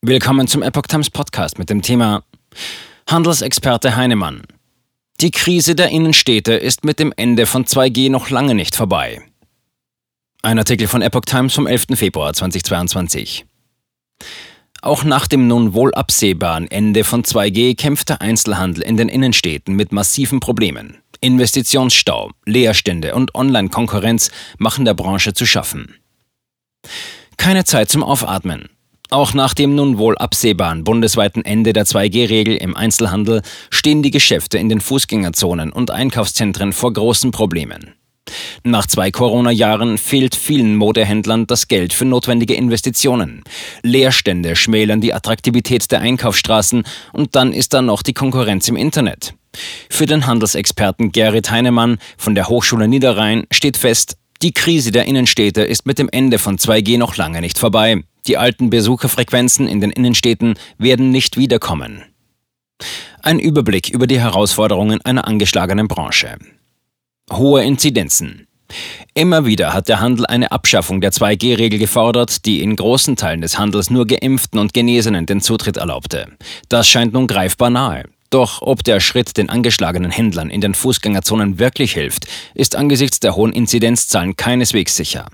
Willkommen zum Epoch Times Podcast mit dem Thema Handelsexperte Heinemann. Die Krise der Innenstädte ist mit dem Ende von 2G noch lange nicht vorbei. Ein Artikel von Epoch Times vom 11. Februar 2022. Auch nach dem nun wohl absehbaren Ende von 2G kämpft der Einzelhandel in den Innenstädten mit massiven Problemen. Investitionsstau, Leerstände und Online-Konkurrenz machen der Branche zu schaffen. Keine Zeit zum Aufatmen. Auch nach dem nun wohl absehbaren bundesweiten Ende der 2G-Regel im Einzelhandel stehen die Geschäfte in den Fußgängerzonen und Einkaufszentren vor großen Problemen. Nach zwei Corona-Jahren fehlt vielen Modehändlern das Geld für notwendige Investitionen. Leerstände schmälern die Attraktivität der Einkaufsstraßen und dann ist da noch die Konkurrenz im Internet. Für den Handelsexperten Gerrit Heinemann von der Hochschule Niederrhein steht fest, die Krise der Innenstädte ist mit dem Ende von 2G noch lange nicht vorbei. Die alten Besucherfrequenzen in den Innenstädten werden nicht wiederkommen. Ein Überblick über die Herausforderungen einer angeschlagenen Branche. Hohe Inzidenzen. Immer wieder hat der Handel eine Abschaffung der 2G-Regel gefordert, die in großen Teilen des Handels nur Geimpften und Genesenen den Zutritt erlaubte. Das scheint nun greifbar nahe. Doch ob der Schritt den angeschlagenen Händlern in den Fußgängerzonen wirklich hilft, ist angesichts der hohen Inzidenzzahlen keineswegs sicher.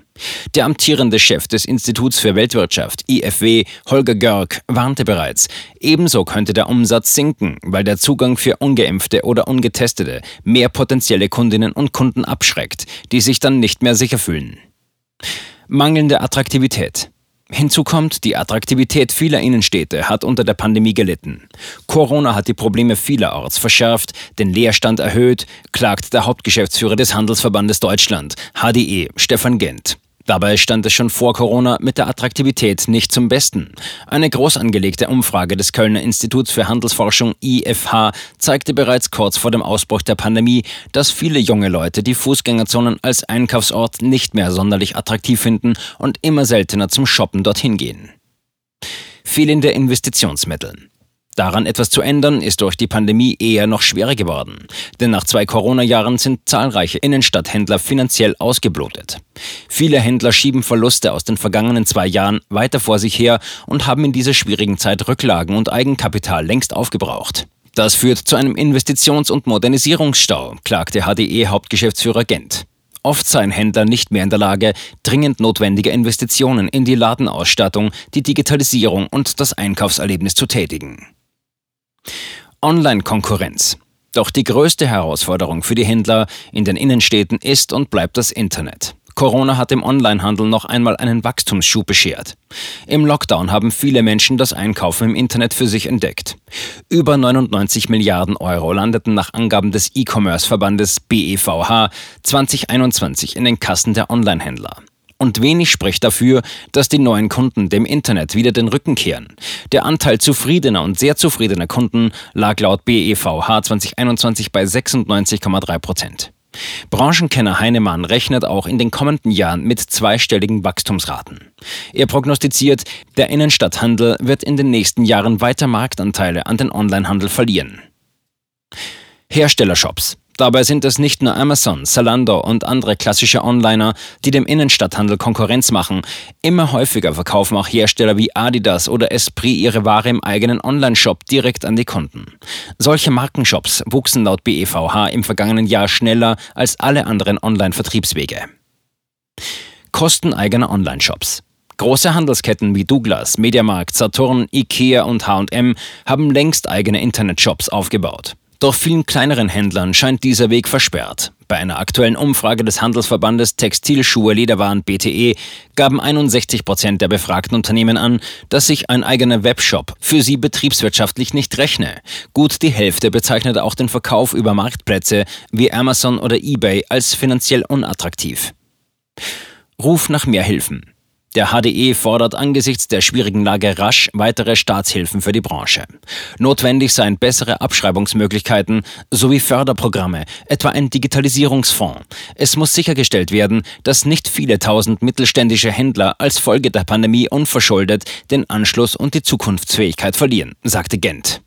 Der amtierende Chef des Instituts für Weltwirtschaft, IFW, Holger Görg, warnte bereits, ebenso könnte der Umsatz sinken, weil der Zugang für ungeimpfte oder ungetestete mehr potenzielle Kundinnen und Kunden abschreckt, die sich dann nicht mehr sicher fühlen. Mangelnde Attraktivität. Hinzu kommt, die Attraktivität vieler Innenstädte hat unter der Pandemie gelitten. Corona hat die Probleme vielerorts verschärft, den Leerstand erhöht, klagt der Hauptgeschäftsführer des Handelsverbandes Deutschland, HDE, Stefan Gent. Dabei stand es schon vor Corona mit der Attraktivität nicht zum Besten. Eine groß angelegte Umfrage des Kölner Instituts für Handelsforschung IFH zeigte bereits kurz vor dem Ausbruch der Pandemie, dass viele junge Leute die Fußgängerzonen als Einkaufsort nicht mehr sonderlich attraktiv finden und immer seltener zum Shoppen dorthin gehen. Fehlende Investitionsmittel. Daran etwas zu ändern, ist durch die Pandemie eher noch schwerer geworden. Denn nach zwei Corona-Jahren sind zahlreiche Innenstadthändler finanziell ausgeblutet. Viele Händler schieben Verluste aus den vergangenen zwei Jahren weiter vor sich her und haben in dieser schwierigen Zeit Rücklagen und Eigenkapital längst aufgebraucht. Das führt zu einem Investitions- und Modernisierungsstau, klagte HDE-Hauptgeschäftsführer Gent. Oft seien Händler nicht mehr in der Lage, dringend notwendige Investitionen in die Ladenausstattung, die Digitalisierung und das Einkaufserlebnis zu tätigen. Online-Konkurrenz. Doch die größte Herausforderung für die Händler in den Innenstädten ist und bleibt das Internet. Corona hat dem Onlinehandel noch einmal einen Wachstumsschub beschert. Im Lockdown haben viele Menschen das Einkaufen im Internet für sich entdeckt. Über 99 Milliarden Euro landeten nach Angaben des E-Commerce-Verbandes BEVH 2021 in den Kassen der Onlinehändler. Und wenig spricht dafür, dass die neuen Kunden dem Internet wieder den Rücken kehren. Der Anteil zufriedener und sehr zufriedener Kunden lag laut BEVH 2021 bei 96,3 Prozent. Branchenkenner Heinemann rechnet auch in den kommenden Jahren mit zweistelligen Wachstumsraten. Er prognostiziert, der Innenstadthandel wird in den nächsten Jahren weiter Marktanteile an den Onlinehandel verlieren. Herstellershops. Dabei sind es nicht nur Amazon, Zalando und andere klassische Onliner, die dem Innenstadthandel Konkurrenz machen. Immer häufiger verkaufen auch Hersteller wie Adidas oder Esprit ihre Ware im eigenen Onlineshop direkt an die Kunden. Solche Markenshops wuchsen laut BEVH im vergangenen Jahr schneller als alle anderen Online-Vertriebswege. Kosten eigener Onlineshops. Große Handelsketten wie Douglas, Mediamarkt, Saturn, Ikea und H&M haben längst eigene Internetshops aufgebaut. Doch vielen kleineren Händlern scheint dieser Weg versperrt. Bei einer aktuellen Umfrage des Handelsverbandes Textilschuhe Lederwaren BTE gaben 61 Prozent der befragten Unternehmen an, dass sich ein eigener Webshop für sie betriebswirtschaftlich nicht rechne. Gut die Hälfte bezeichnete auch den Verkauf über Marktplätze wie Amazon oder eBay als finanziell unattraktiv. Ruf nach mehr Hilfen. Der HDE fordert angesichts der schwierigen Lage rasch weitere Staatshilfen für die Branche. Notwendig seien bessere Abschreibungsmöglichkeiten sowie Förderprogramme, etwa ein Digitalisierungsfonds. Es muss sichergestellt werden, dass nicht viele tausend mittelständische Händler als Folge der Pandemie unverschuldet den Anschluss und die Zukunftsfähigkeit verlieren, sagte Gent.